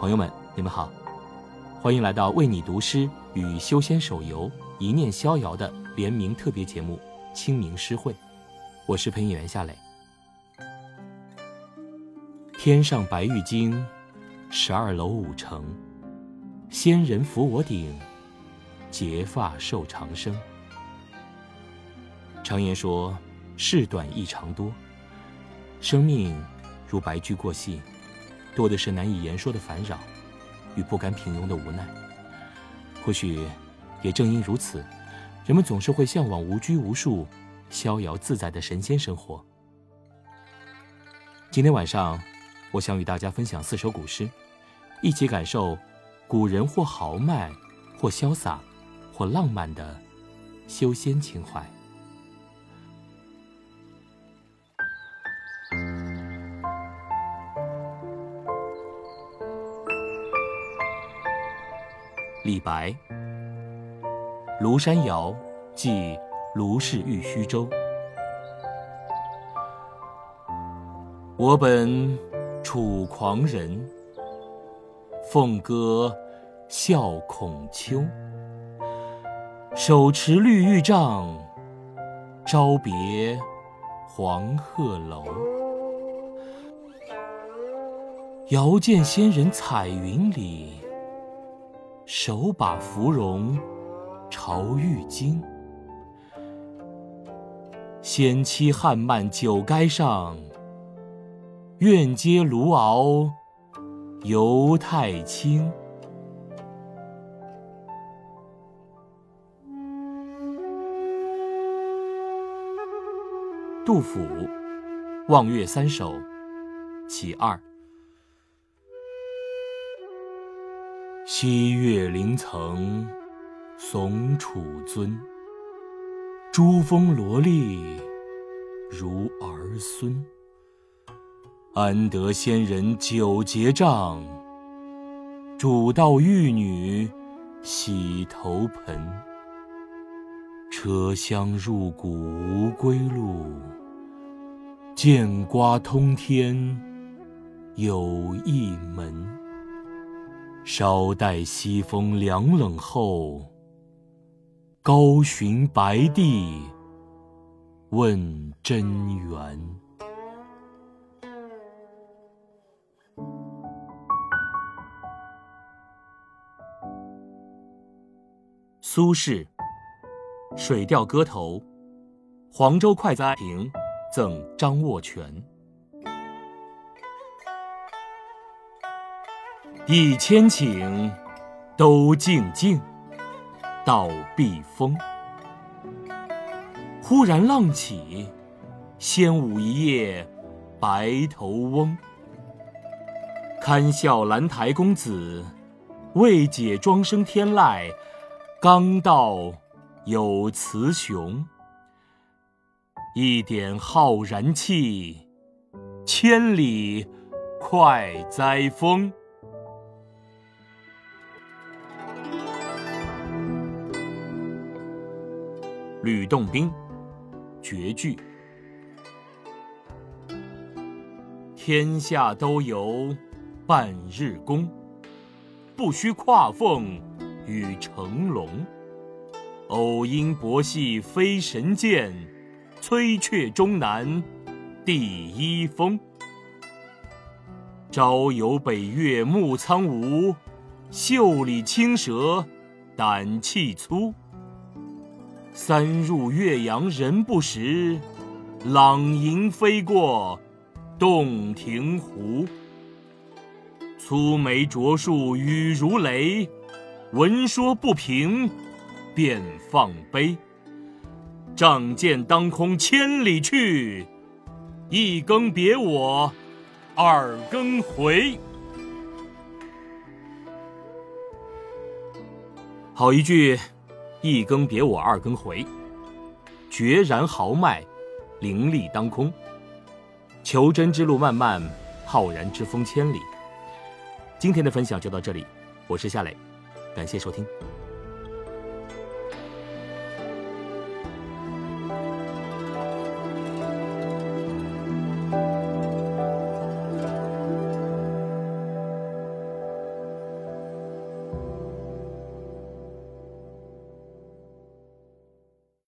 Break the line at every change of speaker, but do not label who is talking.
朋友们，你们好，欢迎来到为你读诗与修仙手游一念逍遥的联名特别节目《清明诗会》，我是配音员夏磊。天上白玉京，十二楼五城，仙人扶我顶，结发寿长生。常言说，事短意长多，生命如白驹过隙，多的是难以言说的烦扰与不甘平庸的无奈。或许，也正因如此，人们总是会向往无拘无束、逍遥自在的神仙生活。今天晚上，我想与大家分享四首古诗，一起感受古人或豪迈、或潇洒、或浪漫的修仙情怀。李白，《庐山谣》寄卢氏玉虚舟。我本楚狂人，凤歌笑孔丘。手持绿玉杖，朝别黄鹤楼。遥见仙人彩云里。手把芙蓉朝玉京，仙妻汉漫酒垓上，愿接卢敖游太清。杜甫《望岳三首·其二》。西岳灵层耸楚尊，珠峰罗丽如儿孙。安得仙人九结帐，煮道玉女洗头盆。车厢入谷无归路，见瓜通天有一门。稍待西风凉冷后，高寻白帝问真源。苏轼《水调歌头·黄州快哉亭赠张握全》。一千顷，都静静，到避风。忽然浪起，掀舞一夜白头翁。堪笑兰台公子，未解庄生天籁。刚到有雌雄，一点浩然气，千里快哉风。吕洞宾，绝句。天下都有半日功，不须跨凤与成龙。偶因博戏非神剑，摧却终南第一峰。朝游北岳木苍梧，袖里青蛇胆气粗。三入岳阳人不识，朗吟飞过洞庭湖。粗眉拙树语如雷，闻说不平便放杯。仗剑当空千里去，一更别我二更回。好一句。一更别我二更回，决然豪迈，凌厉当空。求真之路漫漫，浩然之风千里。今天的分享就到这里，我是夏磊，感谢收听。